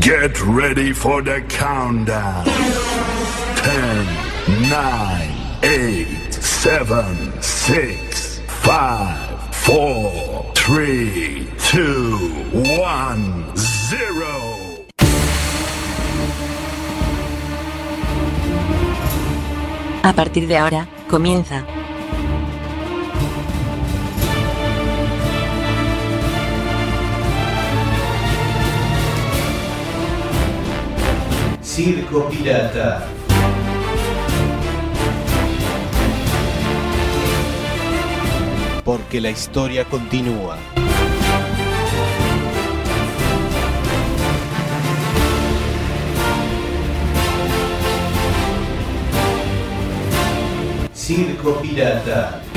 Get ready for the countdown. 10, 9, 8, 7, 6, 5, 4, 3, 2, 1, 0. A partir de ahora, comienza. Circo Pirata. Porque la historia continúa. Circo Pirata.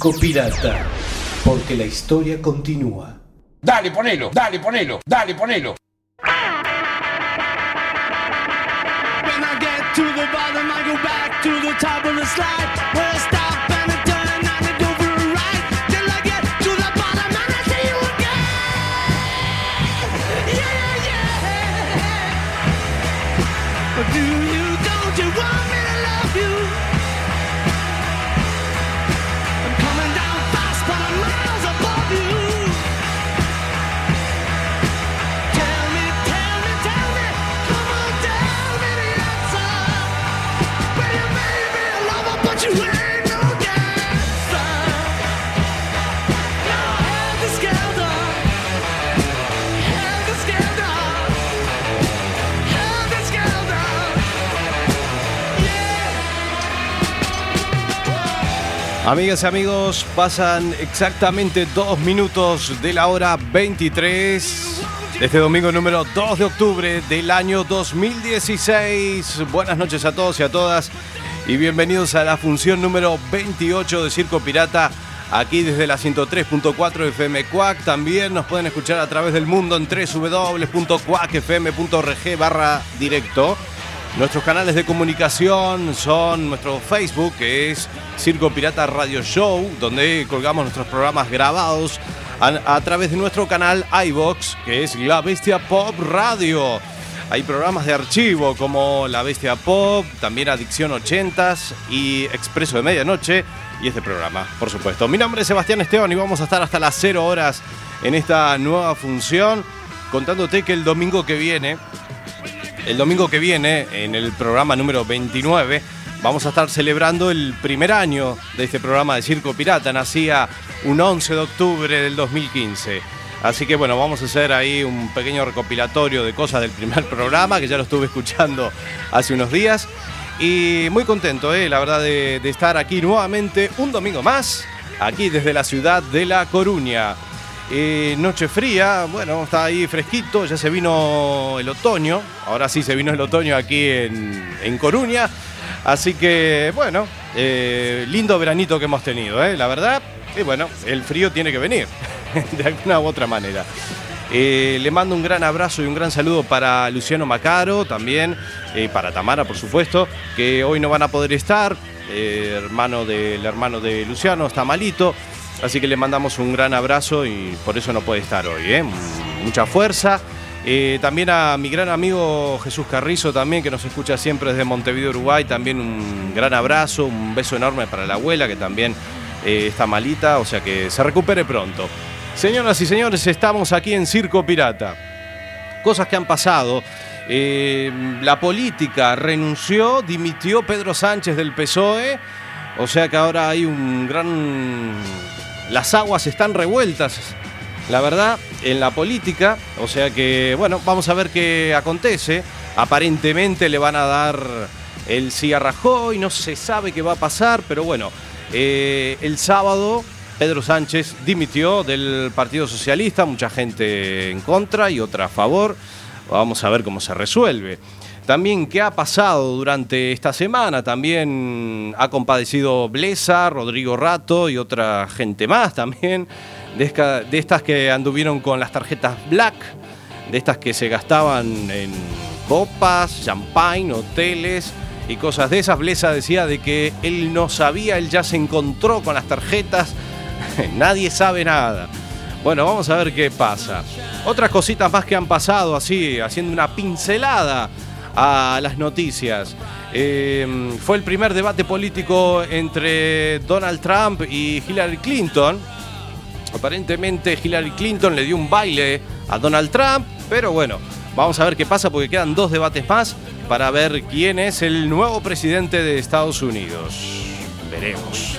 Circo Pirata. Porque la historia continúa. Dale, ponelo, dale, ponelo, dale, ponelo. When I get to the bottom, I go back to the top of the slide. Where I stop and I turn and I go for a ride. Till I get to the bottom and I see you again. Yeah, yeah, yeah. But do you, don't you want me to love you? Amigas y amigos, pasan exactamente dos minutos de la hora 23 de este domingo número 2 de octubre del año 2016. Buenas noches a todos y a todas y bienvenidos a la función número 28 de Circo Pirata. Aquí desde la 103.4 FM Cuac. También nos pueden escuchar a través del mundo en www.cuacfm.org barra directo. Nuestros canales de comunicación son nuestro Facebook, que es Circo Pirata Radio Show, donde colgamos nuestros programas grabados a, a través de nuestro canal iBox, que es La Bestia Pop Radio. Hay programas de archivo como La Bestia Pop, también Adicción 80s y Expreso de Medianoche y este programa, por supuesto. Mi nombre es Sebastián Esteban y vamos a estar hasta las 0 horas en esta nueva función, contándote que el domingo que viene el domingo que viene, en el programa número 29, vamos a estar celebrando el primer año de este programa de Circo Pirata. Nacía un 11 de octubre del 2015. Así que bueno, vamos a hacer ahí un pequeño recopilatorio de cosas del primer programa, que ya lo estuve escuchando hace unos días. Y muy contento, eh, la verdad, de, de estar aquí nuevamente un domingo más, aquí desde la ciudad de La Coruña. Eh, noche fría, bueno, está ahí fresquito, ya se vino el otoño, ahora sí se vino el otoño aquí en, en Coruña, así que bueno, eh, lindo veranito que hemos tenido, eh, la verdad, y bueno, el frío tiene que venir, de alguna u otra manera. Le mando un gran abrazo y un gran saludo para Luciano Macaro, también para Tamara, por supuesto, que hoy no van a poder estar, hermano del hermano de Luciano está malito, Así que le mandamos un gran abrazo y por eso no puede estar hoy. ¿eh? Mucha fuerza. Eh, también a mi gran amigo Jesús Carrizo, también que nos escucha siempre desde Montevideo, Uruguay. También un gran abrazo, un beso enorme para la abuela que también eh, está malita, o sea que se recupere pronto. Señoras y señores, estamos aquí en Circo Pirata. Cosas que han pasado. Eh, la política renunció, dimitió Pedro Sánchez del PSOE. O sea que ahora hay un gran las aguas están revueltas, la verdad, en la política. O sea que, bueno, vamos a ver qué acontece. Aparentemente le van a dar el sí a Rajoy, no se sabe qué va a pasar, pero bueno, eh, el sábado Pedro Sánchez dimitió del Partido Socialista, mucha gente en contra y otra a favor. Vamos a ver cómo se resuelve. También qué ha pasado durante esta semana. También ha compadecido Blesa, Rodrigo Rato y otra gente más también. De, estas que anduvieron con las tarjetas Black, de estas que se gastaban en copas, champagne, hoteles y cosas de esas. Blesa decía de que él no sabía, él ya se encontró con las tarjetas, nadie sabe nada. Bueno, vamos a ver qué pasa. Otras cositas más que han pasado así, haciendo una pincelada a las noticias. Eh, fue el primer debate político entre Donald Trump y Hillary Clinton. Aparentemente Hillary Clinton le dio un baile a Donald Trump, pero bueno, vamos a ver qué pasa porque quedan dos debates más para ver quién es el nuevo presidente de Estados Unidos. Veremos.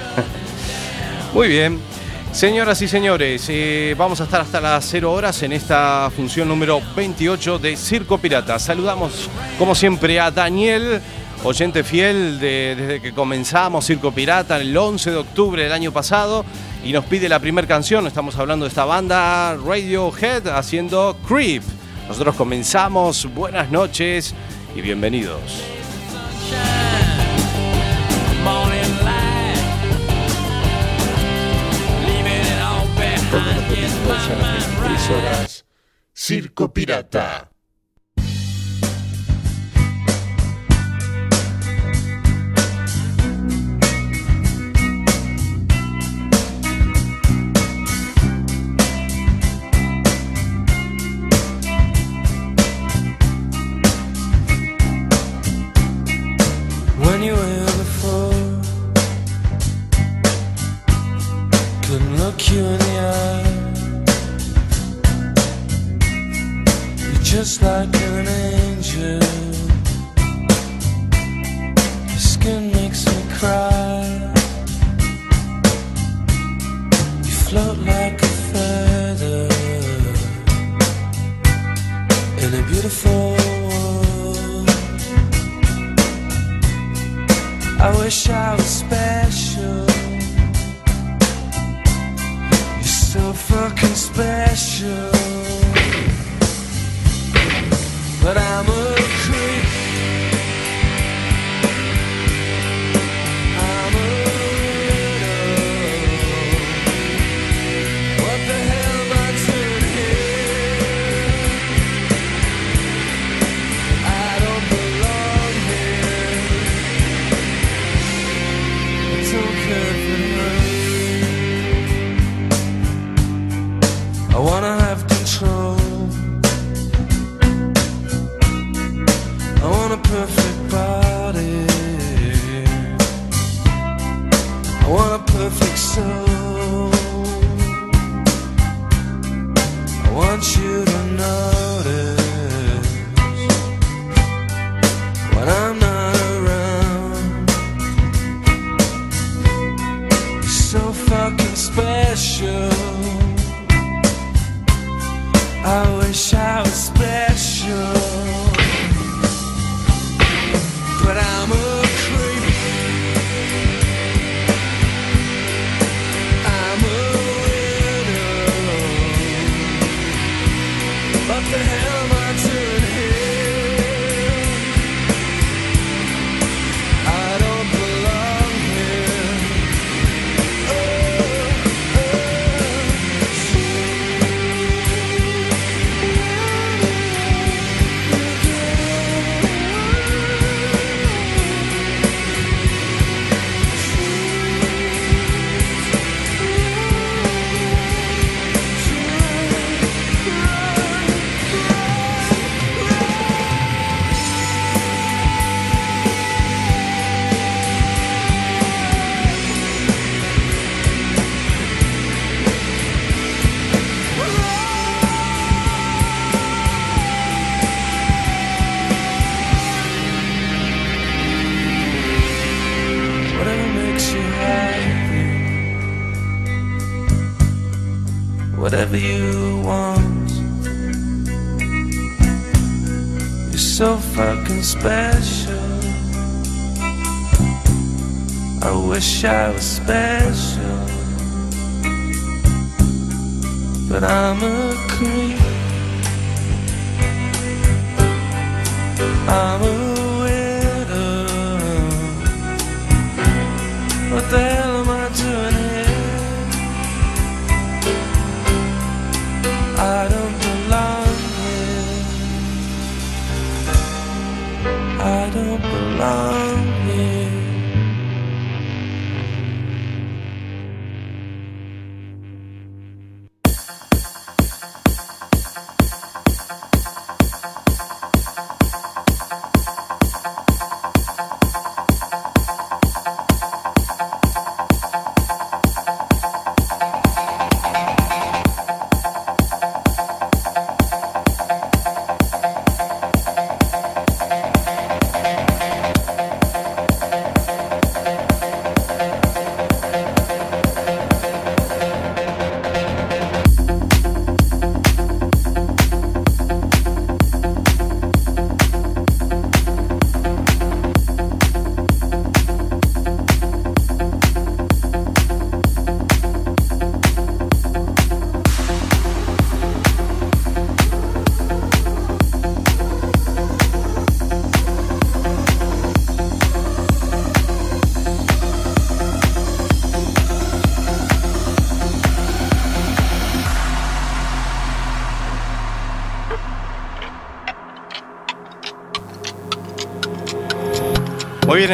Muy bien. Señoras y señores, eh, vamos a estar hasta las 0 horas en esta función número 28 de Circo Pirata. Saludamos, como siempre, a Daniel, oyente fiel de- desde que comenzamos Circo Pirata el 11 de octubre del año pasado y nos pide la primera canción. Estamos hablando de esta banda Radiohead haciendo Creep. Nosotros comenzamos. Buenas noches y bienvenidos. Right horas. Circo Pirata. Just like an angel. Your skin makes me cry. You float like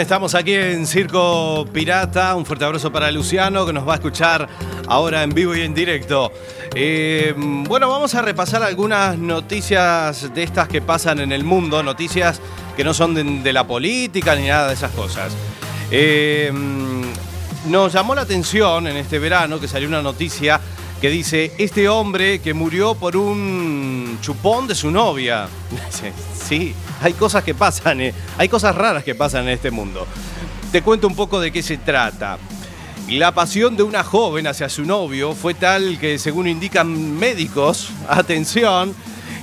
estamos aquí en Circo Pirata. Un fuerte abrazo para Luciano que nos va a escuchar ahora en vivo y en directo. Eh, bueno, vamos a repasar algunas noticias de estas que pasan en el mundo, noticias que no son de, de la política ni nada de esas cosas. Eh, nos llamó la atención en este verano que salió una noticia que dice, este hombre que murió por un chupón de su novia. Sí, hay cosas que pasan, eh, hay cosas raras que pasan en este mundo. Te cuento un poco de qué se trata. La pasión de una joven hacia su novio fue tal que, según indican médicos, atención,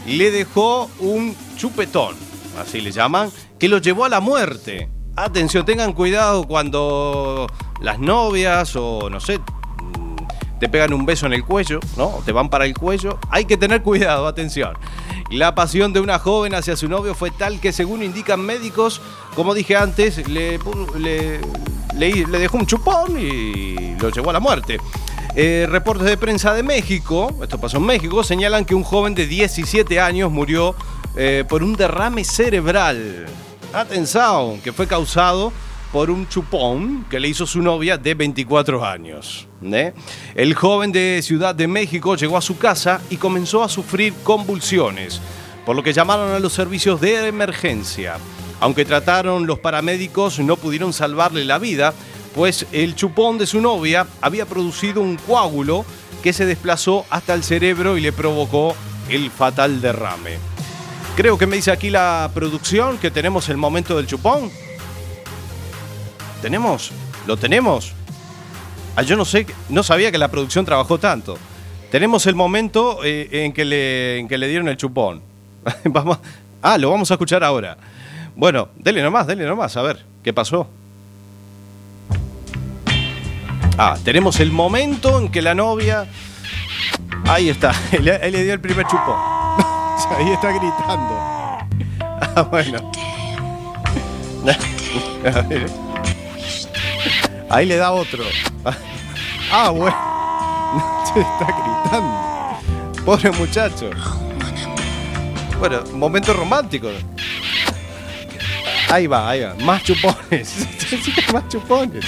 le dejó un chupetón, así le llaman, que lo llevó a la muerte. Atención, tengan cuidado cuando las novias o no sé, te pegan un beso en el cuello, ¿no? Te van para el cuello. Hay que tener cuidado, atención. La pasión de una joven hacia su novio fue tal que, según indican médicos, como dije antes, le dejó un chupón y lo llevó a la muerte. Eh, reportes de prensa de México, esto pasó en México, señalan que un joven de 17 años murió eh, por un derrame cerebral. Atención, que fue causado por un chupón que le hizo su novia de 24 años. ¿eh? El joven de Ciudad de México llegó a su casa y comenzó a sufrir convulsiones, por lo que llamaron a los servicios de emergencia. Aunque trataron los paramédicos, no pudieron salvarle la vida, pues el chupón de su novia había producido un coágulo que se desplazó hasta el cerebro y le provocó el fatal derrame. Creo que me dice aquí la producción que tenemos el momento del chupón. ¿Tenemos? ¿Lo tenemos? Ah, yo no sé, no sabía que la producción trabajó tanto. Tenemos el momento eh, en, que le, en que le dieron el chupón. vamos, ah, lo vamos a escuchar ahora. Bueno, dele nomás, dele nomás, a ver, ¿qué pasó? Ah, tenemos el momento en que la novia... Ahí está, él, él le dio el primer chupón. Ahí está gritando. Ah, bueno. A ver. Ahí le da otro. Ah, bueno. Se está gritando. Pobre muchacho. Bueno, momento romántico. Ahí va, ahí va. Más chupones. Más chupones.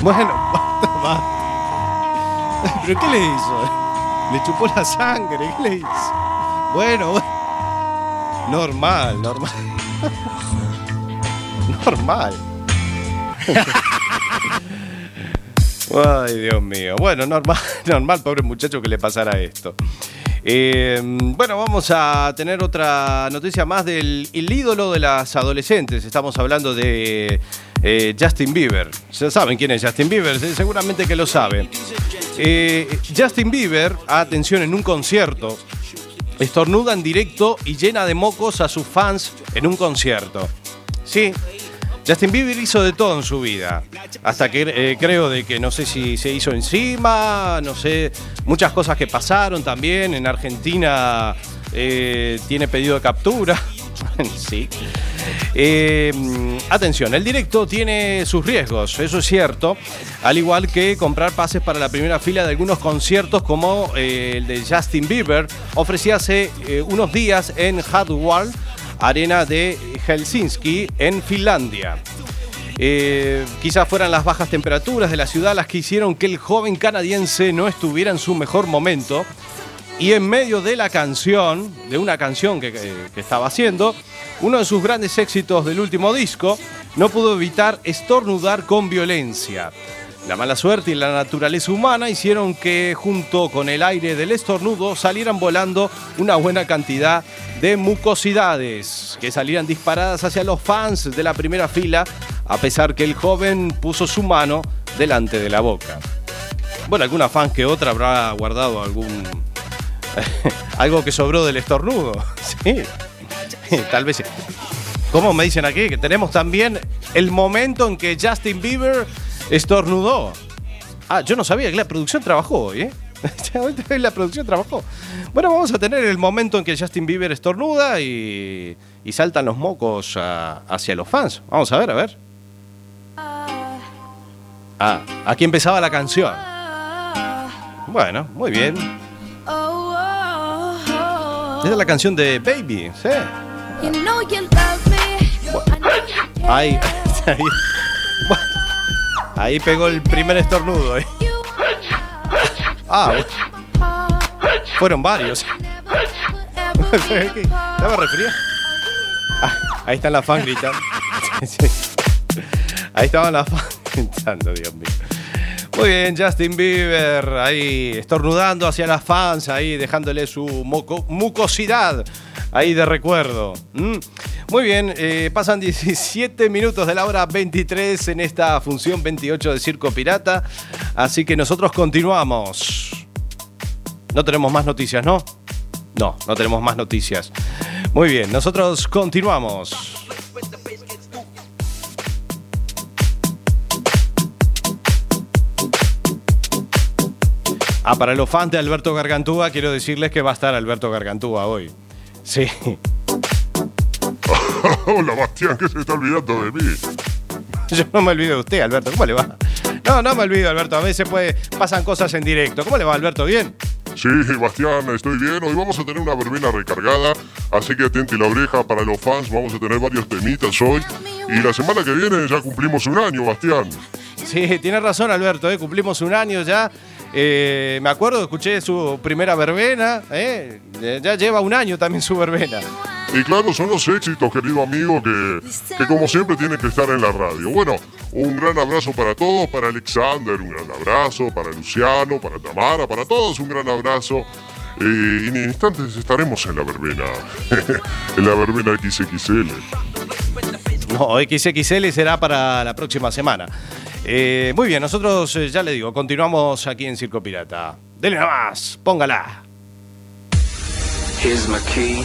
Bueno, basta, basta. ¿Pero qué le hizo? Le chupó la sangre. ¿Qué le hizo? Bueno, bueno. Normal, normal. Normal. Ay, Dios mío. Bueno, normal, normal, pobre muchacho que le pasara esto. Eh, bueno, vamos a tener otra noticia más del el ídolo de las adolescentes. Estamos hablando de eh, Justin Bieber. Ya saben quién es Justin Bieber, seguramente que lo saben. Eh, Justin Bieber, atención, en un concierto, estornuda en directo y llena de mocos a sus fans en un concierto. Sí, Justin Bieber hizo de todo en su vida. Hasta que eh, creo de que no sé si se hizo encima, no sé, muchas cosas que pasaron también. En Argentina eh, tiene pedido de captura. sí. Eh, atención, el directo tiene sus riesgos, eso es cierto. Al igual que comprar pases para la primera fila de algunos conciertos como eh, el de Justin Bieber, ofrecía hace unos días en Hardwall, arena de Helsinki, en Finlandia. Eh, quizás fueran las bajas temperaturas de la ciudad las que hicieron que el joven canadiense no estuviera en su mejor momento. Y en medio de la canción, de una canción que, estaba haciendo, uno de sus grandes éxitos del último disco, no pudo evitar estornudar con violencia. La mala suerte y la naturaleza humana hicieron que junto con el aire del estornudo salieran volando una buena cantidad de mucosidades que salieran disparadas hacia los fans de la primera fila, a pesar que el joven puso su mano delante de la boca. Bueno, alguna fan que otra habrá guardado algún algo que sobró del estornudo. Sí. Tal vez. ¿Cómo me dicen aquí? Que tenemos también el momento en que Justin Bieber estornudó. Ah, yo no sabía que la producción trabajó hoy, ¿eh? la producción trabajó. Bueno, vamos a tener el momento en que Justin Bieber estornuda y, y saltan los mocos a- hacia los fans. Vamos a ver, a ver. Ah, aquí empezaba la canción. Bueno, muy bien. Esta es la canción de Baby, ¿sí? Ahí, ahí. Ahí pegó el primer estornudo. eh. Ah, bueno, fueron varios. ¿Estaba resfriado? Ah, ahí están las fans gritando. Ahí estaban las fans gritando, Dios mío. Muy bien, Justin Bieber ahí estornudando hacia las fans, ahí dejándole su moco- mucosidad ahí de recuerdo. ¿Mm? Muy bien, eh, pasan 17 minutos de la hora 23 en esta función 28 de Circo Pirata, así que nosotros continuamos. No tenemos más noticias, ¿no? No, no tenemos más noticias. Muy bien, nosotros continuamos. Ah, para los fans de Alberto Gargantúa, quiero decirles que va a estar Alberto Gargantúa hoy. Sí. Hola, Bastián, ¿qué se está olvidando de mí? Yo no me olvido de usted, Alberto. ¿Cómo le va? No, no me olvido, Alberto. A veces puede, pasan cosas en directo. ¿Cómo le va, Alberto? ¿Bien? Sí, Bastián, estoy bien. Hoy vamos a tener una verbena recargada, así que atente la oreja para los fans. Vamos a tener varios temitas hoy. Y la semana que viene ya cumplimos un año, Bastián. Sí, tiene razón, Alberto. ¿eh? Cumplimos un año ya. Eh, me acuerdo, escuché su primera verbena. Eh, Ya lleva un año también su verbena. Y claro, son los éxitos, querido amigo, que, que como siempre tienen que estar en la radio. Bueno, un gran abrazo para todos, para Alexander, un gran abrazo, para Luciano, para Tamara, para todos un gran abrazo. Eh, y en instantes estaremos en la verbena, en la verbena XXL. No, XXL será para la próxima semana. Eh, muy bien, nosotros eh, ya le digo, continuamos aquí en Circo Pirata. Dele nada más, póngala. Here's my key,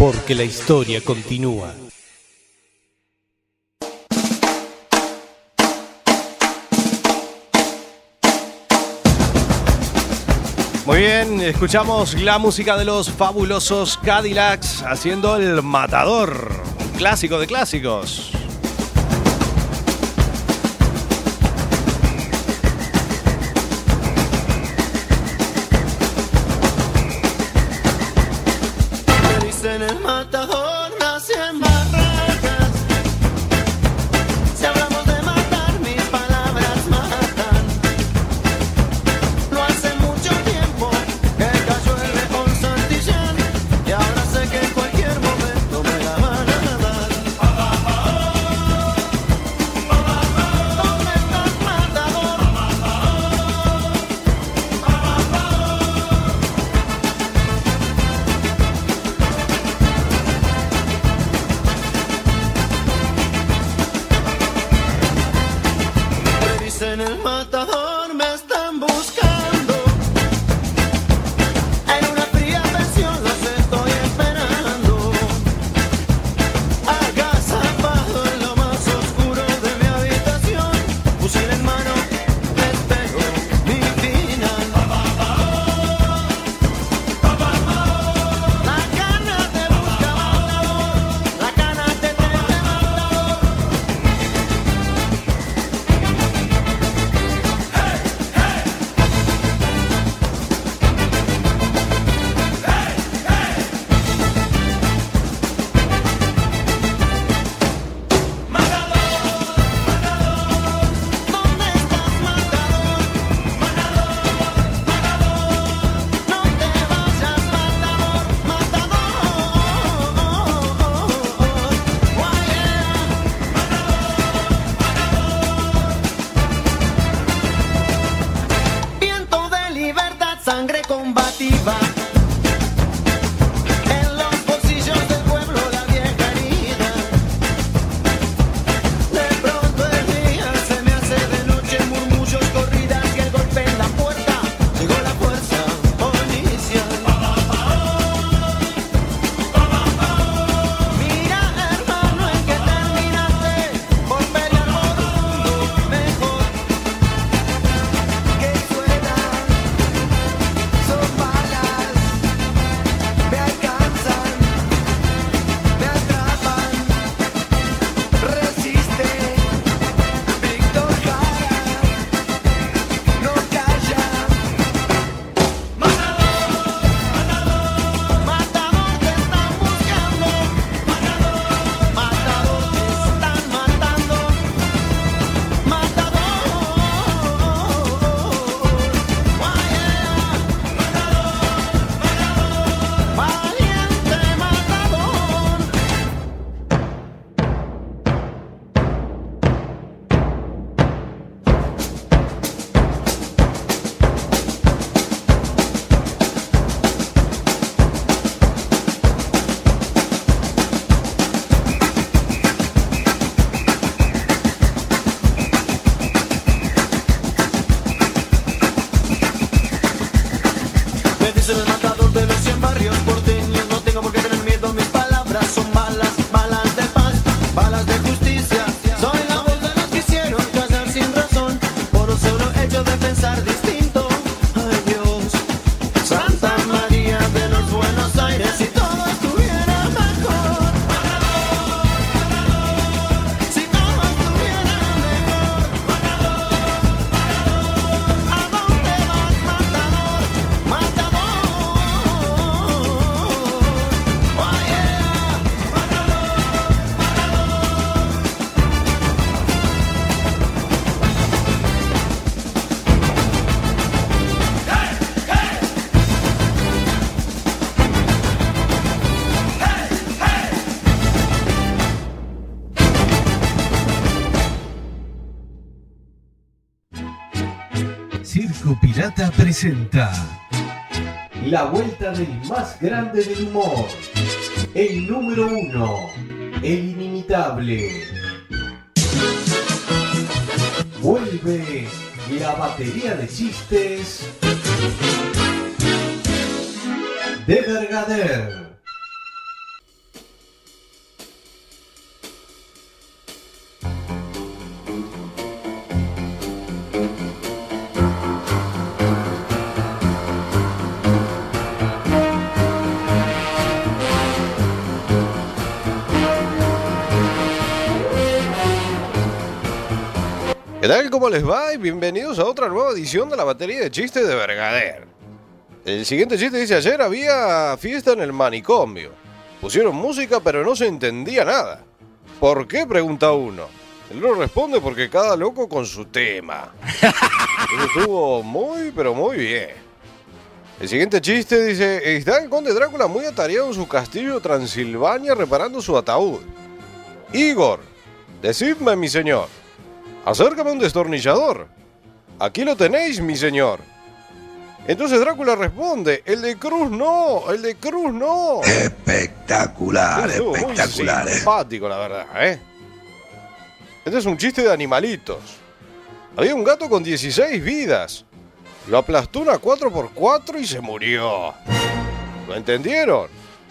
Porque la historia continúa. Muy bien, escuchamos la música de los fabulosos Cadillacs haciendo el matador, un clásico de clásicos. Dicen Presenta La vuelta del más grande del humor. El número uno. El inimitable. Vuelve la batería de chistes de Vergader. ¿Qué tal? ¿Cómo les va? Y bienvenidos a otra nueva edición de la batería de chistes de Vergader. El siguiente chiste dice, ayer había fiesta en el manicomio. Pusieron música pero no se entendía nada. ¿Por qué? pregunta uno. Él no responde porque cada loco con su tema. Eso estuvo muy pero muy bien. El siguiente chiste dice, está el conde Drácula muy atareado en su castillo de Transilvania reparando su ataúd. Igor, decidme mi señor. Acércame un destornillador. Aquí lo tenéis, mi señor. Entonces Drácula responde, el de Cruz no, el de Cruz no. Espectacular, Estuvo muy espectacular. eh. simpático, la verdad, ¿eh? Este es un chiste de animalitos. Había un gato con 16 vidas. Lo aplastó una 4x4 y se murió. ¿Lo entendieron?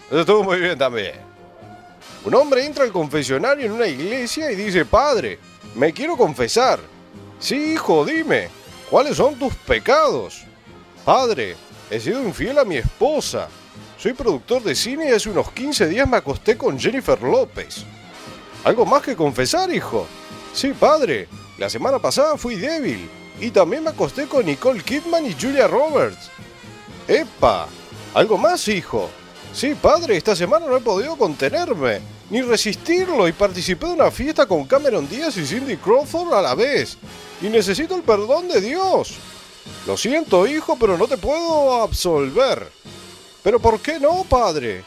Eso estuvo muy bien también. Un hombre entra al confesionario en una iglesia y dice, Padre, me quiero confesar. Sí, hijo, dime, ¿cuáles son tus pecados? Padre, he sido infiel a mi esposa. Soy productor de cine y hace unos 15 días me acosté con Jennifer López. ¿Algo más que confesar, hijo? Sí, padre, la semana pasada fui débil y también me acosté con Nicole Kidman y Julia Roberts. ¡Epa! ¿Algo más, hijo? Sí, padre, esta semana no he podido contenerme, ni resistirlo, y participé de una fiesta con Cameron Díaz y Cindy Crawford a la vez. Y necesito el perdón de Dios. Lo siento, hijo, pero no te puedo absolver. ¿Pero por qué no, padre?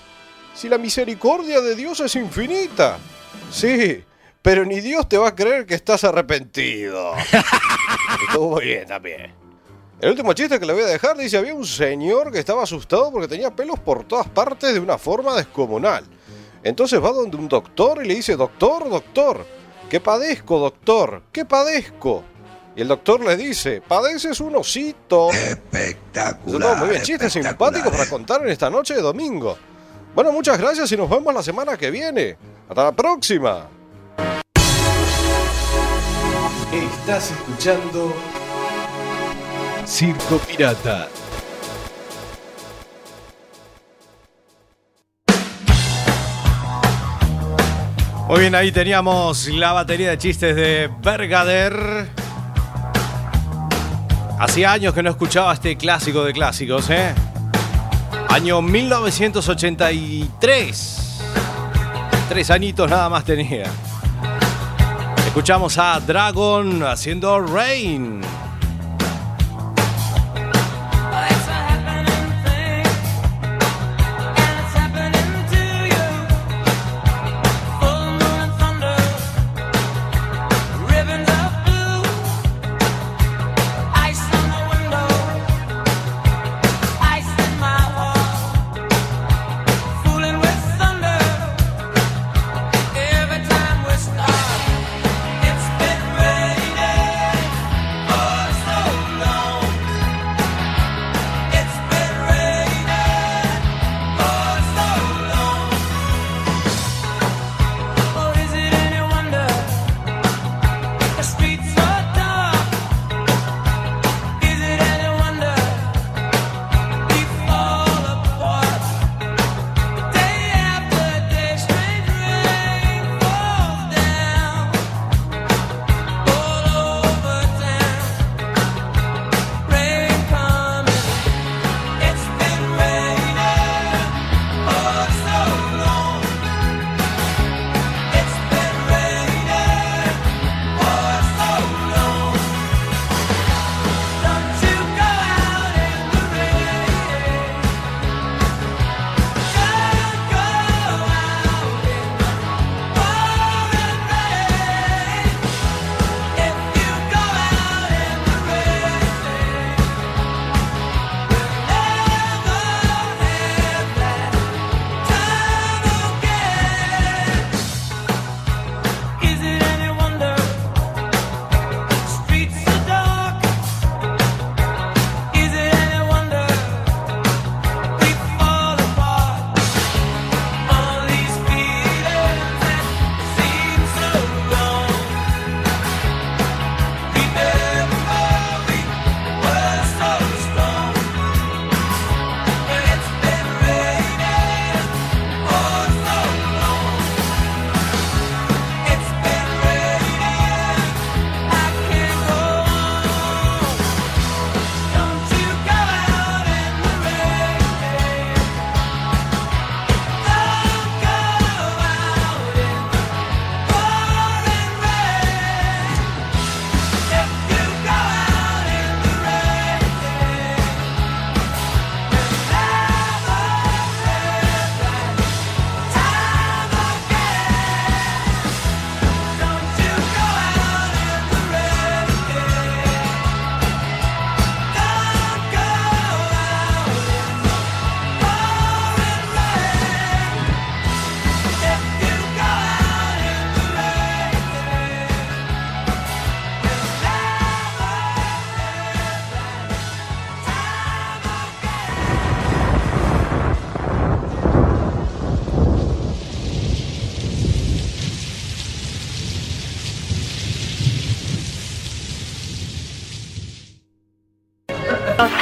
Si la misericordia de Dios es infinita. Sí, pero ni Dios te va a creer que estás arrepentido. Estuvo bien también. El último chiste que le voy a dejar dice, había un señor que estaba asustado porque tenía pelos por todas partes de una forma descomunal. Entonces va donde un doctor y le dice, doctor, doctor, ¿qué padezco, doctor? ¿Qué padezco? Y el doctor le dice, padeces un osito. Espectacular. muy bien, chistes simpáticos para contar en esta noche de domingo. Bueno, muchas gracias y nos vemos la semana que viene. Hasta la próxima. Estás escuchando Circo Pirata. Muy bien, ahí teníamos la batería de chistes de Bergader. Hacía años que no escuchaba este clásico de clásicos, ¿eh? Año 1983. Tres añitos nada más tenía. Escuchamos a Dragon haciendo Rain.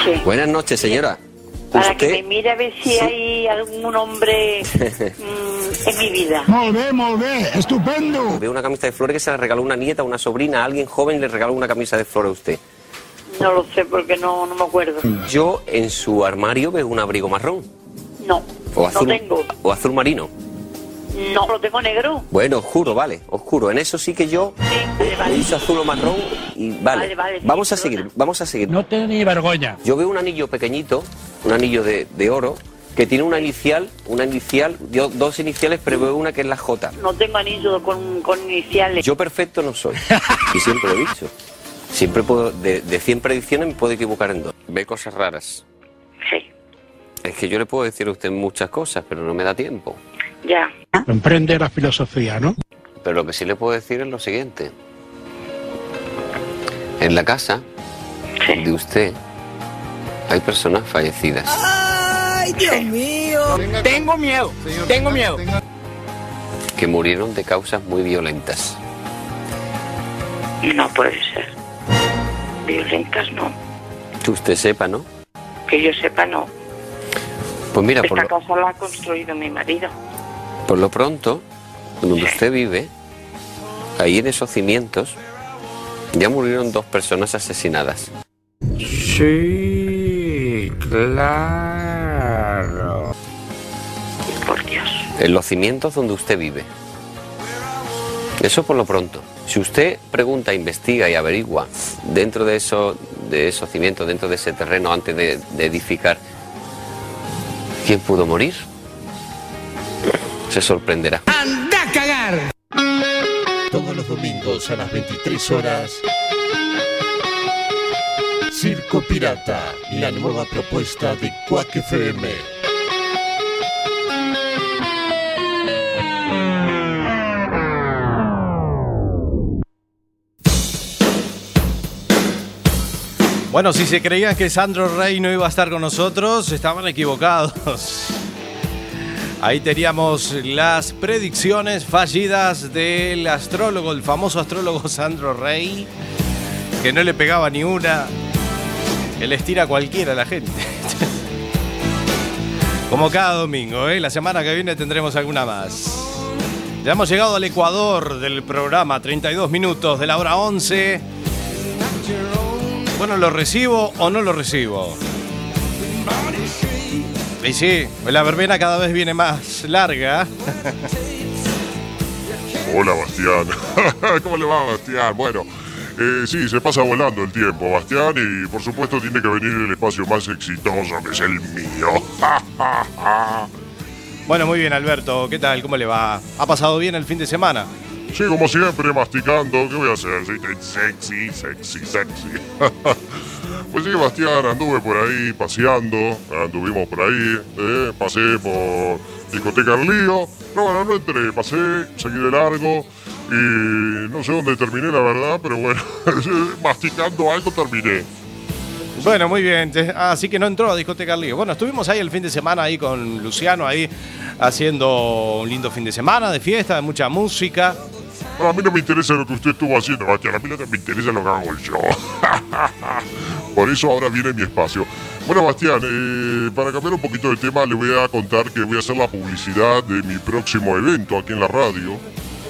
Sí. Buenas noches, señora. Para que me mire a ver si Sí. hay algún hombre mm, en mi vida. Molt bé, molt bé, estupendo. veo una camisa de flores que se la regaló una nieta, una sobrina, a alguien joven le regaló una camisa de flores a usted. No lo sé porque no, no me acuerdo. Yo en su armario veo un abrigo marrón. No, O azul, no tengo. o azul marino. No, lo tengo negro. Bueno, oscuro, vale, oscuro. En eso sí que yo hizo azul o marrón y vale. Vale, vale, sí, vamos a seguir, vamos a seguir. No té ni vergonya. Yo veo un anillo pequeñito, un anillo de, de oro, que tiene una inicial, una inicial, yo dos iniciales, pero veo una que es la J. No tengo anillo con, con iniciales. Yo perfecto no soy. Y siempre lo he dicho. Siempre puedo, de, de 100 predicciones me puedo equivocar en dos. Ve cosas raras. Sí. Es que yo le puedo decir a usted muchas cosas, pero no me da tiempo. Ya. Emprende la filosofía, ¿no? Pero lo que sí le puedo decir es lo siguiente. En la casa de usted hay personas fallecidas. ¡Ay, Dios mío! Tengo miedo, tengo miedo. que murieron de causas muy violentas. No puede ser. Violentas no. Que usted sepa, ¿no? Que yo sepa no. Pues mira, por Esta lo, casa la ha construido mi marido. Por lo pronto, donde usted vive, ahí en esos cimientos, ya murieron dos personas asesinadas. Sí, claro. Por Dios. En los cimientos donde usted vive. Eso por lo pronto. Si usted pregunta, investiga y averigua dentro de, eso, de esos cimientos, dentro de ese terreno, antes de, de edificar, quién pudo morir, se sorprenderá. ¡Anda a cagar! Todos los domingos a las 23 horas. Circo Pirata, la nueva propuesta de Quack FM. Bueno, si se creían que Sandro Rey no iba a estar con nosotros, estaban equivocados. Ahí teníamos las predicciones fallidas del astrólogo, el famoso astrólogo Sandro Rey, que no le pegaba ni una, que les tira a cualquiera a la gente. Como cada domingo, ¿eh? La semana que viene tendremos alguna más. Ya hemos llegado al Ecuador del programa, 32 minutos de la hora 11. Bueno, ¿lo recibo o no lo recibo? Y sí, la verbena cada vez viene más larga. Hola, Bastián. ¿Cómo le va, Bastián? Bueno, eh, sí, se pasa volando el tiempo, Bastián, y por supuesto tiene que venir el espacio más exitoso, que es el mío. Bueno, muy bien, Alberto. ¿Qué tal? ¿Cómo le va? ¿Ha pasado bien el fin de semana? Sí, como siempre, masticando. ¿Qué voy a hacer? Sexy, sexy, sexy. pues sí, Bastián, anduve por ahí paseando. Anduvimos por ahí. eh, pasé por discoteca El Lío. No, bueno, no entré. Pasé, seguí de largo. Y no sé dónde terminé, la verdad. Pero bueno, masticando algo terminé. Bueno, muy bien. Así que no entró a Discoteca Lío. Bueno, estuvimos ahí el fin de semana ahí con Luciano, ahí haciendo un lindo fin de semana de fiesta, de mucha música. A mí no me interesa lo que usted estuvo haciendo, Bastián. A mí que me interesa lo que hago yo. Por eso ahora viene mi espacio. Bueno, Bastián, eh, para cambiar un poquito de tema, le voy a contar que voy a hacer la publicidad de mi próximo evento aquí en la radio.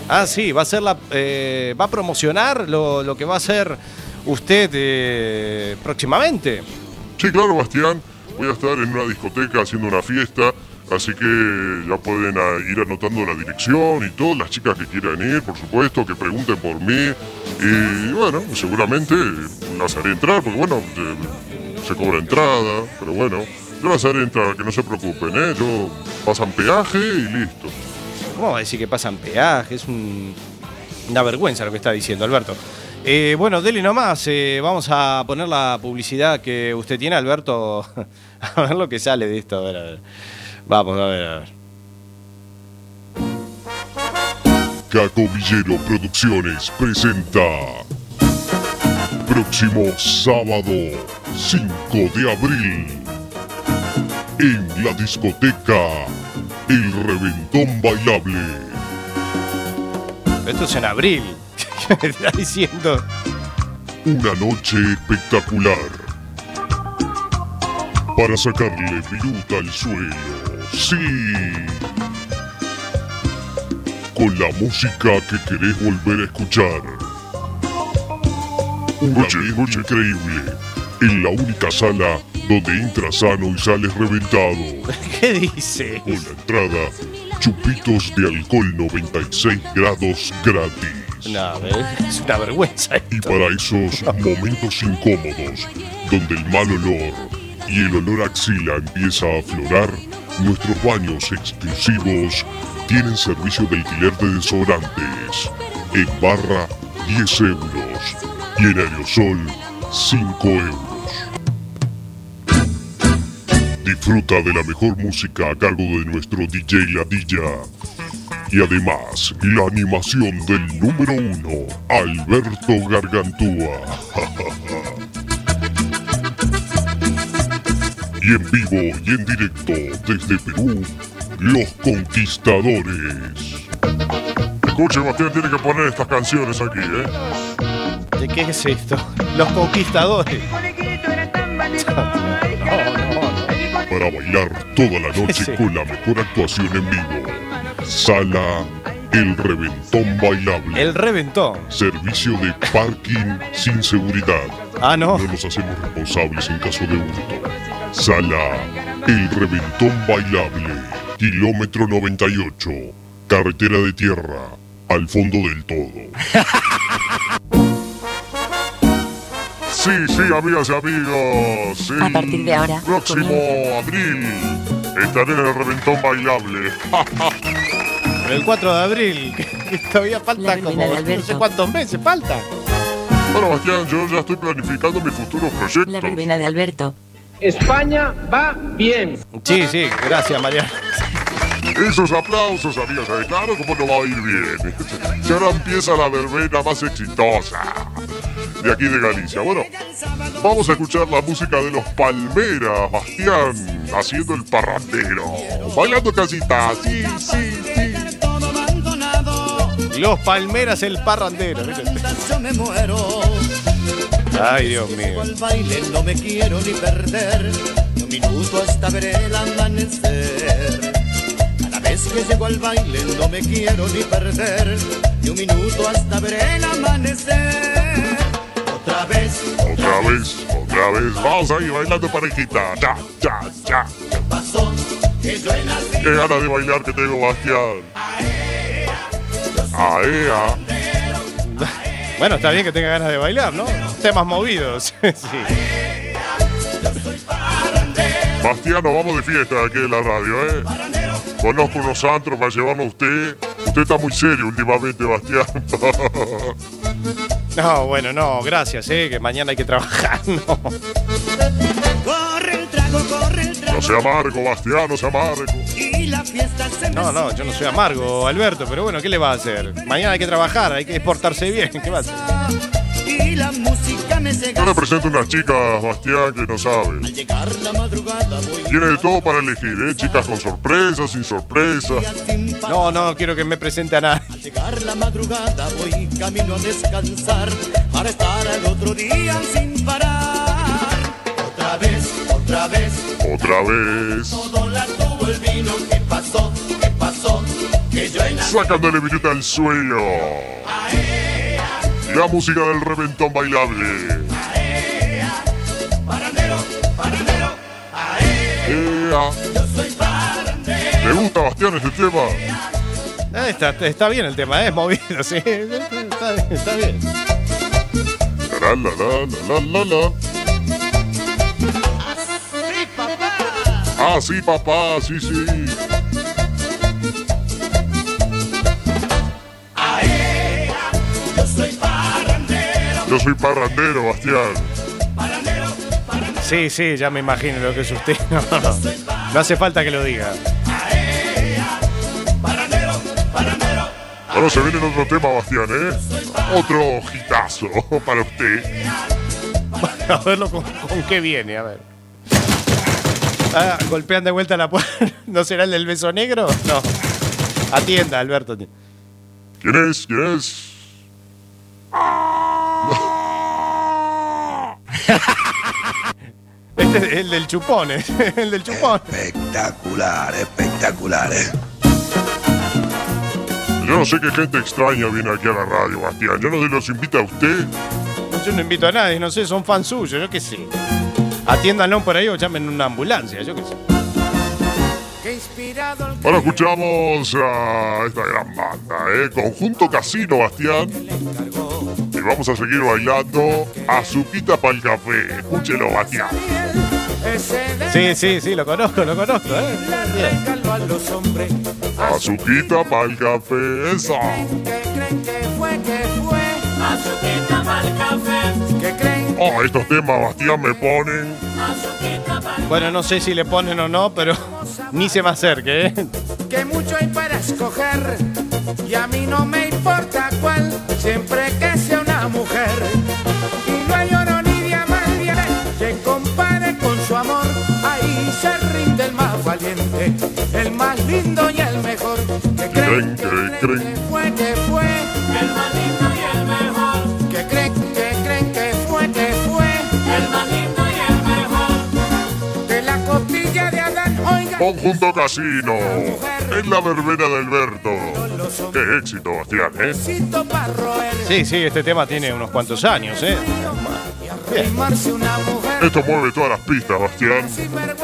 Ah, sí, va a ser la. eh, va a promocionar lo, lo que va a hacer usted eh, próximamente. Sí, claro, Bastián. Voy a estar en una discoteca haciendo una fiesta. Así que ya pueden ah, ir anotando la dirección y todo. Las chicas que quieran ir, por supuesto, que pregunten por mí. Y bueno, seguramente las haré entrar, porque bueno, eh, se cobra entrada. Pero bueno, yo las haré entrar, que no se preocupen, ¿eh? Pasan peaje y listo. ¿Cómo va a decir que pasan peaje? Es un- una vergüenza lo que está diciendo Alberto. Eh, bueno, dele nomás, eh, vamos a poner la publicidad que usted tiene, Alberto. A ver lo que sale de esto. A. Vamos, a ver, a ver. Caco Villero Producciones presenta próximo sábado 5 de abril en la discoteca El Reventón Bailable. Esto es en abril. ¿Qué me está diciendo? Una noche espectacular. para sacarle viruta al suelo. Sí. Con la música que querés volver a escuchar. Un ambiente increíble. En la única sala donde entras sano y sales reventado. ¿Qué dice? Con la entrada, chupitos de alcohol 96 grados gratis. No, es una vergüenza. Y para esos momentos incómodos, donde el mal olor y el olor axila empieza a aflorar, nuestros baños exclusivos tienen servicio de alquiler de desodorantes. En barra, 10 euros. Y en aerosol, 5 euros. Disfruta de la mejor música a cargo de nuestro DJ Ladilla. Y además, la animación del número uno, Alberto Gargantúa. y en vivo y en directo desde Perú, Los Conquistadores. Escuche, Bastián, tiene que poner estas canciones aquí, ¿eh? ¿De qué es esto? Los conquistadores. Para bailar toda la noche Sí. con la mejor actuación en vivo. Sala El Reventón Bailable. El reventón. Servicio de parking sin seguridad. Ah, no. No nos hacemos responsables en caso de hurto. Sala El Reventón Bailable. Kilómetro 98. Carretera de tierra. Al fondo del todo. Sí, sí, amigas y amigos. A partir de ahora, Próximo comienza. abril estaré en el Reventón Bailable. El 4 de abril, que, todavía falta como no sé cuántos meses falta. Bueno, Bastián, yo ya estoy planificando mis futuros proyectos. La verbena de Alberto. España va bien. Sí, sí, gracias Mariano. Esos aplausos, amigas, ¿eh? claro, como no va a ir bien. Si ahora empieza la verbena más exitosa de aquí de Galicia. Bueno, vamos a escuchar la música de los Palmeras, Bastián, haciendo el parrandero, bailando casita, sí, sí, sí. Los Palmeras el parrandero. Yo me muero. Ay, Dios mío. Al baile no me quiero ni perder. Un minuto hasta ver el amanecer. Cada vez que llego al baile no me quiero ni perder. Ni un minuto hasta ver el amanecer. Otra vez. Otra vez, otra vez, vamos ahí bailando parejita, ya, ya, ya. Pasó que yo he nacido. Qué ganas de bailar que tengo, Bastián. Aea. Bueno, está bien que tenga ganas de bailar, ¿no? Temas movidos. sí. Bastián, nos vamos de fiesta aquí en la radio, ¿eh? Conozco unos antros para llevarlo a usted. Usted está muy serio últimamente, Bastián. No, bueno, no, gracias, eh, que mañana hay que trabajar, no. Corre el trago, corre el trago. No sea amargo, Bastián, no sea amargo. Y la fiesta se me No, no, yo no soy amargo, Alberto, pero bueno, ¿qué le va a hacer? Mañana hay que trabajar, hay que portarse bien, ¿qué va a hacer? Y la música me Yo le presento unas chicas, Bastián, que no saben. Al llegar la madrugada voy Tiene de todo para elegir, ¿eh? Chicas con sorpresa, sin sorpresa. sin parar. No, no quiero que me presente a nadie. Al llegar la madrugada voy camino a descansar para estar al otro día sin parar. Otra vez, otra vez, Otra vez. todo la tuvo el vino. ¿Qué pasó? ¿Qué pasó? Que yo en Sacándole viruta al suelo. La música del reventón bailable. Ea. ¿Le gusta, Bastián, este tema? Ah, Está, está bien el tema, ¿eh? es movido, sí. Está bien, está bien. La, la, la, la, la, la, Ah, sí, papá, sí, sí. Yo soy parrandero, Yo soy parrandero, Bastián. Sí, sí, ya me imagino lo que es usted. No, no, no hace falta que lo diga. Ahora se viene otro tema, Bastián, ¿eh? Otro hitazo para usted. A verlo con, con qué viene, a ver. Ah, golpean de vuelta la puerta. ¿No será el del beso negro? No. Atienda, Alberto. ¿Quién es? ¿Quién es? Este es el del chupón, ¿eh? el del chupón. Espectacular, espectacular, eh. Yo no sé qué gente extraña viene aquí a la radio, Bastián. Yo no los invita a usted. Yo no invito a nadie, no sé, son fans suyos, yo qué sé. Atiéndanlo por ahí o llamen una ambulancia, yo qué sé. Ahora escuchamos a esta gran banda, ¿eh? Conjunto Casino, Bastián. Y vamos a seguir bailando Azuquita para el café. Escúchelo, Bastián. Sí, sí, sí, lo conozco, lo conozco, ¿eh? Bien. Azuquita para el café, esa. Oh, estos temas, Bastián, me ponen. Bueno, no sé si le ponen o no, pero ni se me acerque, ¿eh? Que mucho hay para escoger y a mí no me importa cuál, siempre que sea una mujer. Y no hay oro ni diamante que compare con su amor. Ahí se rinde el más valiente, el más lindo y el mejor. Que creen, que creen que fue, que fue el más lindo Conjunto Casino. En la verbena de Alberto. Qué éxito, Bastián, ¿eh? Sí, sí, este tema tiene unos cuantos años, ¿eh? Esto mueve todas las pistas, Bastián.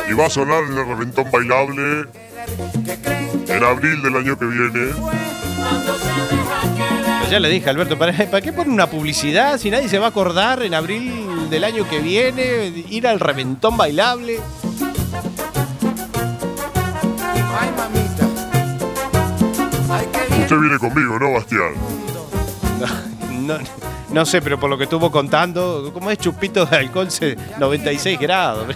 Y va a sonar en el reventón bailable en abril del año que viene. Ya le dije, Alberto, ¿para, ¿para qué poner una publicidad si nadie se va a acordar en abril del año que viene? Ir al reventón bailable. Usted viene conmigo, ¿no, Bastián? No, no sé, pero por lo que estuvo contando, ¿cómo es chupito de alcohol? se- 96 grados.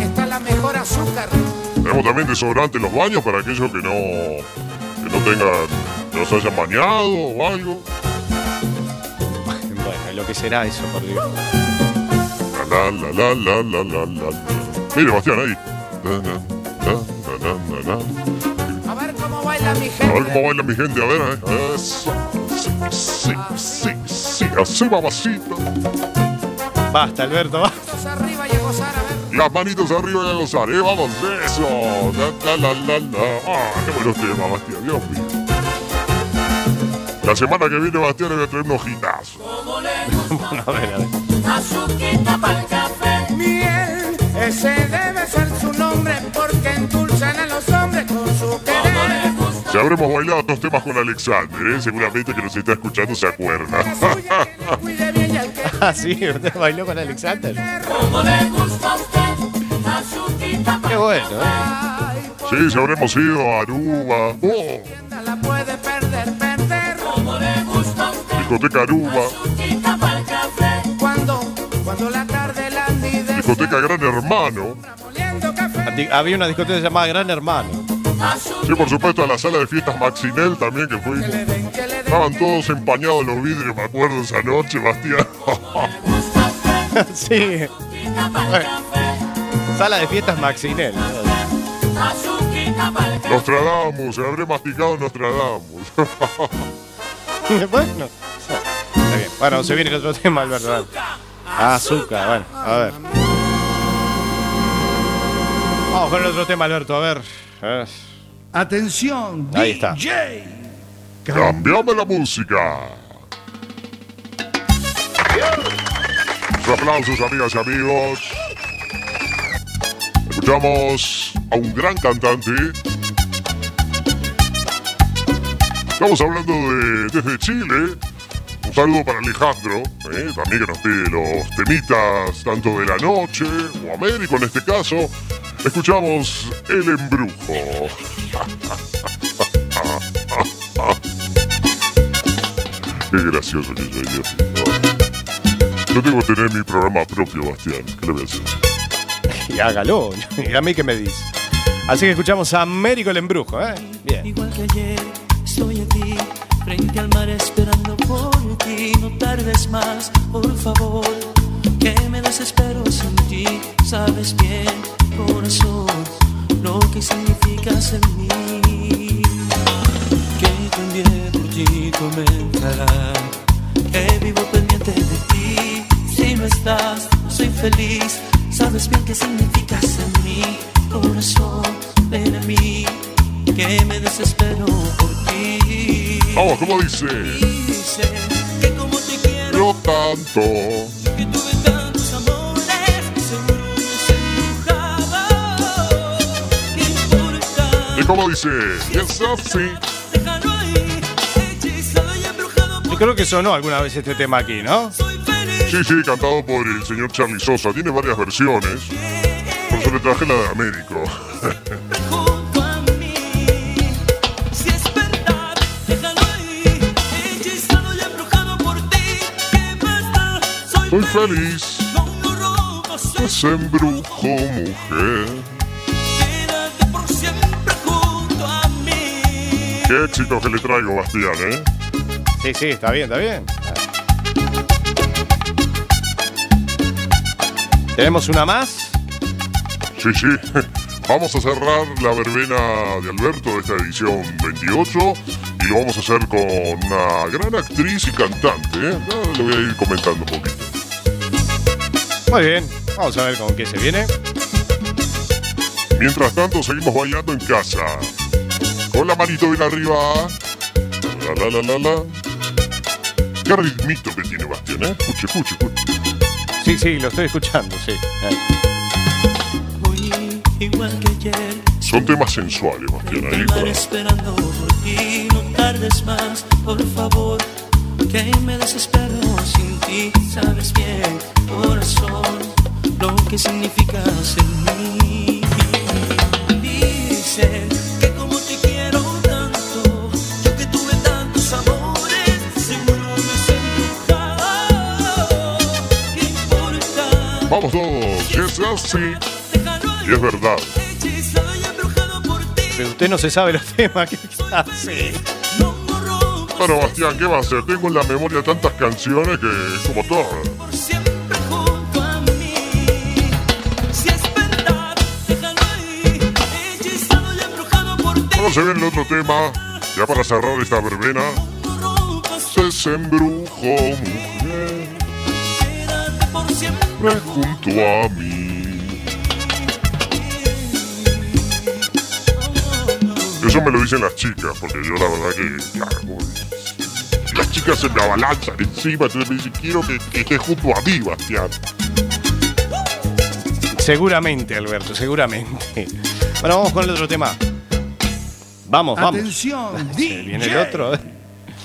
Esta es la mejor azúcar. Tenemos también desodorante en los baños para aquellos que no, que no tengan, que no se hayan bañado o algo. Bueno, lo que será eso, por Dios. La la la la la la la la. Mire, Bastián, ahí. Na, na, na, na, na, na. A ver cómo baila mi A gente. ver cómo baila mi gente, a ver, eh. Eso. Sí, sí, sí, sí. Así, mamacita. Basta, Alberto, basta. Arriba y a gozar, a ver. Las manitos arriba y a gozar, ¿eh? Vamos, eso. La, la, la, la, la. Ah, qué buenos temas, Bastián, Dios mío. La semana que viene, Bastián, le voy a traer. Bueno, a ver, a ver. Azuquita para el café. Miel, ese debe habremos bailado dos temas con Alexander, ¿eh? seguramente que nos está escuchando se acuerda. Ah, sí, usted bailó con Alexander. como le gusta a usted. Azuquita Qué bueno, ¿eh? Sí, si habremos ido a Aruba. Oh, para la puede perder, perder. Como le gusta a usted. discoteca Aruba. Azuquita para el café. Cuando, cuando la tarde la de Discoteca Gran Hermano. Había una discoteca llamada Gran Hermano. Sí, por supuesto, a la sala de fiestas Maxinel también que fuimos. Estaban todos empañados los vidrios, me acuerdo esa noche, Bastián. sí. Bueno, sala de fiestas Maxinel. El Nostradamus, se habré masticado Nostradamus. bueno. Está bien. Bueno, se viene el otro tema, Alberto. dale. Azúcar, bueno, a ver. Vamos con el otro tema, Alberto, a ver. Atención, Ahí está. DJ. Cambiame la música. Sus aplausos, amigas y amigos. Escuchamos a un gran cantante. Estamos hablando de desde Chile. Un saludo para Alejandro, ¿eh? también que nos pide los temitas tanto de la noche o Américo en este caso. Escuchamos El Embrujo. Qué gracioso que soy, mío. Yo tengo que tener mi programa propio, Bastián. ¿Qué le voy a hacer? Y hágalo. ¿Y a mí qué me dice? Así que escuchamos a Américo el Embrujo, ¿eh? Bien. Igual que ayer, estoy aquí, frente al mar esperando por ti. No tardes más, por favor, que me desespero sin ti. Sabes bien, corazón, lo que significas en mí. Que tu día por ti comenzará, que vivo pendiente de ti. Si no estás, no soy feliz. Sabes bien qué significas en mi corazón. Ven a mí, que me desespero por ti. Vamos, ¿cómo dice? Dice que como te quiero, Yo tanto. Cómo dice? Y es así. Déjalo ahí, hechizado y embrujado Yo creo que sonó alguna vez este tema aquí, ¿no? Sí, sí, cantado por el señor Charlie Sosa. Tiene varias versiones. Por eso le traje la de Américo. junto a mí. Si es Qué éxito que le traigo, Bastián, ¿eh? Sí, sí, está bien, está bien. ¿Tenemos una más? Sí, sí. Vamos a cerrar la verbena de Alberto de esta edición 28 y lo vamos a hacer con una gran actriz y cantante. ¿eh? Ya le voy a ir comentando un poquito. Muy bien, vamos a ver con qué se viene. Mientras tanto, seguimos bailando en casa. Con la manito bien arriba. La la la la la. Qué ritmito que tiene Bastián, ¿eh? Escuche, escuche, escuche. Sí, sí, lo estoy escuchando, sí. Hoy, igual que ayer, Son temas sensuales, Bastián, ahí estar para... esperando por ti. No tardes más, por favor, que me desespero sin ti. Sabes bien, corazón, lo que significas en mí. Dicen Vamos todos, y es así. Y es verdad. Pero usted no se sabe los temas que hace. Bueno, Bastián, ¿qué va a hacer? Tengo en la memoria tantas canciones que es como todo. Ahora se viene el otro tema, ya para cerrar esta verbena. Se embrujo, siempre junto a mí. Eso me lo dicen las chicas, porque yo la verdad que, claro, las chicas se me abalanzan encima, entonces me dicen, quiero que, que estés junto a mí, Bastián. Seguramente, Alberto, seguramente. Bueno, vamos con el otro tema. Vamos, vamos. Atención, DJ. Viene el otro. eh.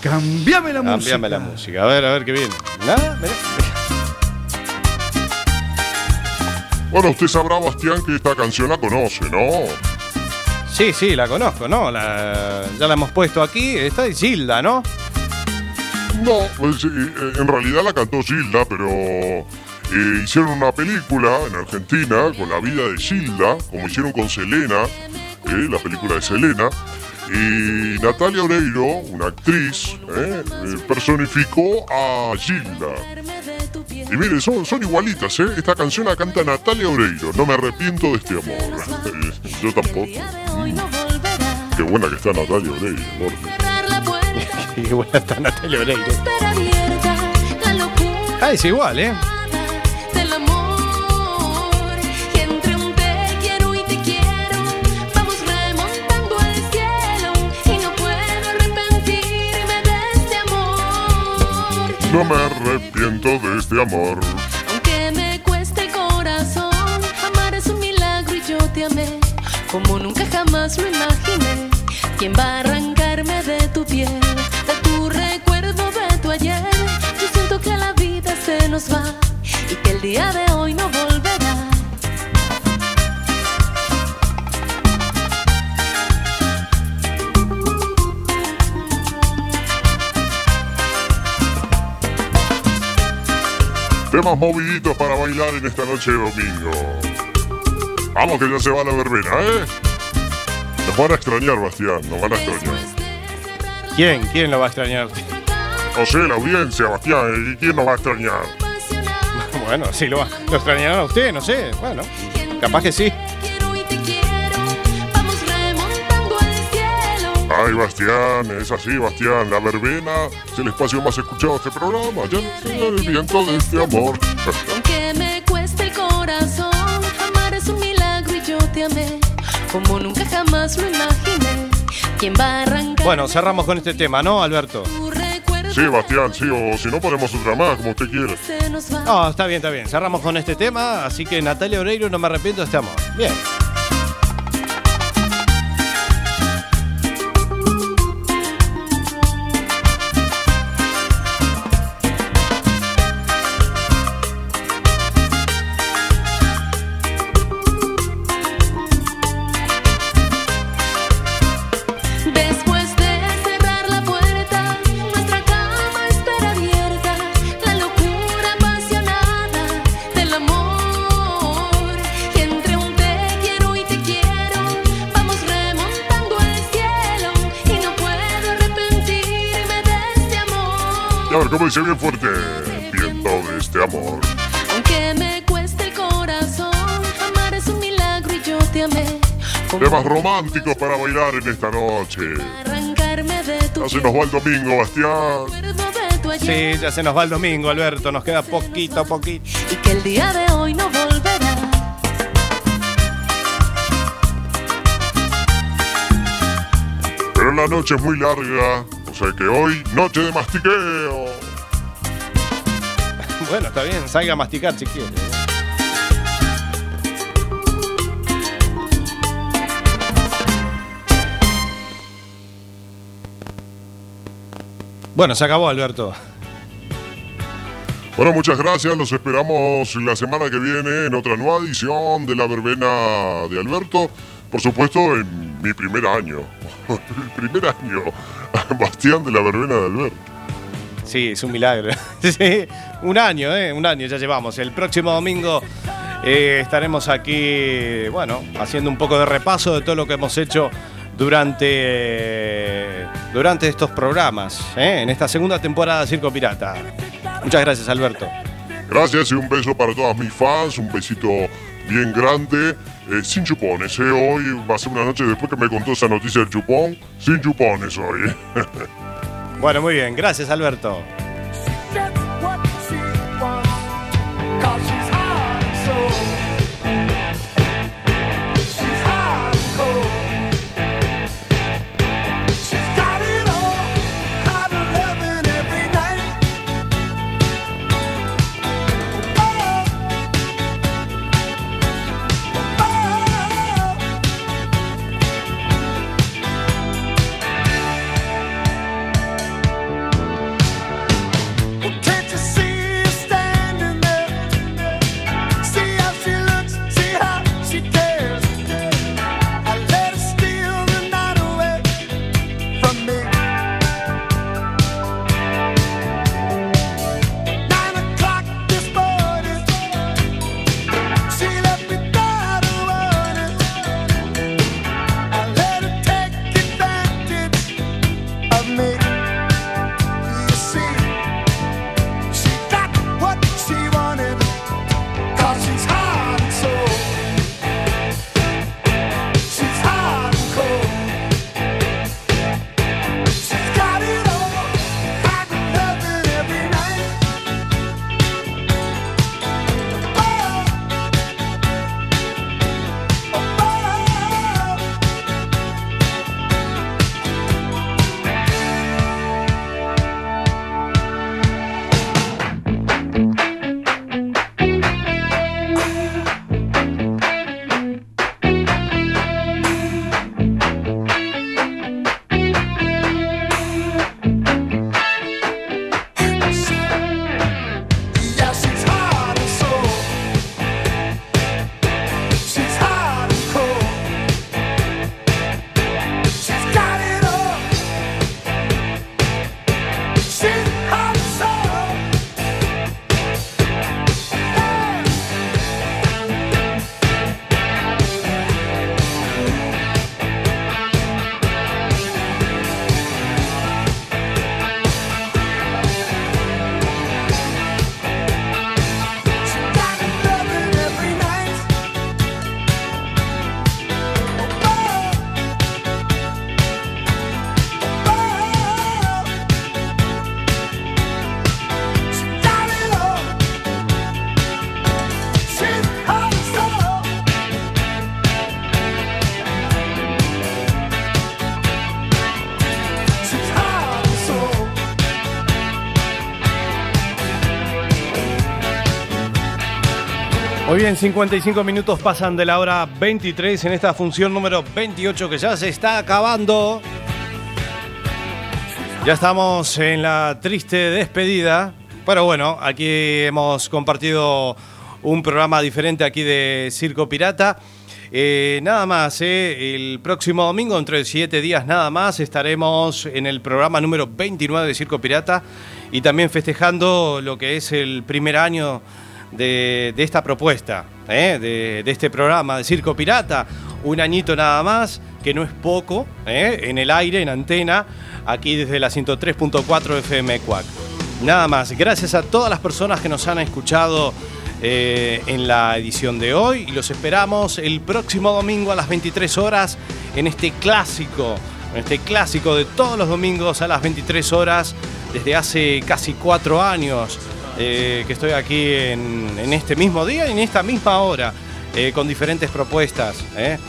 Cambiame la música. Cambiame la música. A ver, a ver qué viene. Nada. Bueno, usted sabrá, Bastián, que esta canción la conoce, ¿no? Sí, sí, la conozco, ¿no? La- ya la hemos puesto aquí. Esta es Gilda, ¿no? No, pues, eh, eh, en realidad la cantó Gilda, pero eh, hicieron una película en Argentina con la vida de Gilda, como hicieron con Selena, eh, la película de Selena. Y Natalia Oreiro, una actriz, eh, personificó a Gilda. Y mire, son, son igualitas, ¿eh? Esta canción la canta Natalia Oreiro, No me arrepiento de este amor. Eh, Yo tampoco. Qué buena que está Natalia Oreiro. Y bueno, está Natalia Oreiro. Ah, es igual, ¿eh? No me arrepiento de este amor. aunque me cueste el corazón amar es un milagro y yo te amé como nunca jamás lo imaginé quién va a arrancarme de tu piel de tu recuerdo de tu ayer yo siento que la vida se nos va y que el día de hoy no volverá Temas moviditos para bailar en esta noche de domingo. Vamos que ya se va la verbena, ¿eh? Nos van a extrañar, Bastián, nos van a extrañar. ¿Quién? ¿Quién lo va a extrañar? No sé, la audiencia, Bastián, ¿y quién nos va a extrañar? Bueno, sí, lo, va- lo extrañarán a usted, no sé. Bueno, capaz que sí. Ay, Bastián, es así, Bastián. La verbena es el espacio más escuchado de este programa. Ya no el viento de este amor. aunque me cueste el corazón te amé como nunca jamás lo imaginé. ¿Quién va a arrancar Bueno, cerramos con este tema, ¿no, Alberto? Sí, Bastián, sí, o si no ponemos otra más, como usted va. No, está bien, está bien. Cerramos con este tema, así que Natalia Oreiro, no me arrepiento de este amor. Bien. A ver, ¿cómo dice bien fuerte? Viento de este amor. Aunque me cueste el corazón, amar es un milagro y yo te amé. Temas románticos para bailar en esta noche. Ya se nos va el domingo, Bastián. Sí, ya se nos va el domingo, Alberto. Nos queda poquito, poquito. y que el día de hoy no volverá. Pero la noche es muy larga, o sea que hoy, noche de mastiqueo. Bueno, está bien, salga a masticar si quiere. Bueno, se acabó, Alberto. Bueno, muchas gracias. Los esperamos la semana que viene en otra nueva edición de la verbena de Alberto. Por supuesto, en mi primer año. El primer año. Bastián de la verbena de Alberto. Sí, es un milagro. Un año, ¿eh? Un año ya llevamos. El próximo domingo eh, estaremos aquí, bueno, haciendo un poco de repaso de todo lo que hemos hecho durante, durante estos programas, ¿eh? en esta segunda temporada de Circo Pirata. Muchas gracias, Alberto. Gracias y un beso para todas mis fans. Un besito bien grande. eh, sin chupones. Hoy va a ser una noche después que me contó esa noticia del chupón. Sin chupones hoy. Bueno, muy bien. Gracias, Alberto. Bien, 55 minutos pasan de la hora 23 en esta función número 28 que ya se está acabando. Ya estamos en la triste despedida, pero bueno, aquí hemos compartido un programa diferente aquí de Circo Pirata. Eh, nada más, eh, el próximo domingo, entre siete días nada más, estaremos en el programa número 29 de Circo Pirata y también festejando lo que es el primer año de, esta propuesta, eh, de, de este programa de Circo Pirata. Un añito nada más, que no es poco, eh, en el aire, en antena, aquí desde la 103.4 FM Cuac. Nada más, gracias a todas las personas que nos han escuchado eh, en la edición de hoy y los esperamos el próximo domingo a las 23 horas en este clásico, en este clásico de todos los domingos a las 23 horas desde hace casi cuatro años eh, que estoy aquí en, este mismo día y en esta misma hora eh, con diferentes propuestas. ¿eh?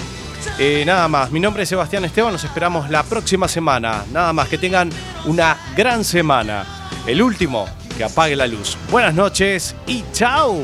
Nada más, mi nombre es Sebastián Esteban, los esperamos la próxima semana. Nada más, que tengan una gran semana. El último, que apague la luz. Buenas noches y chao.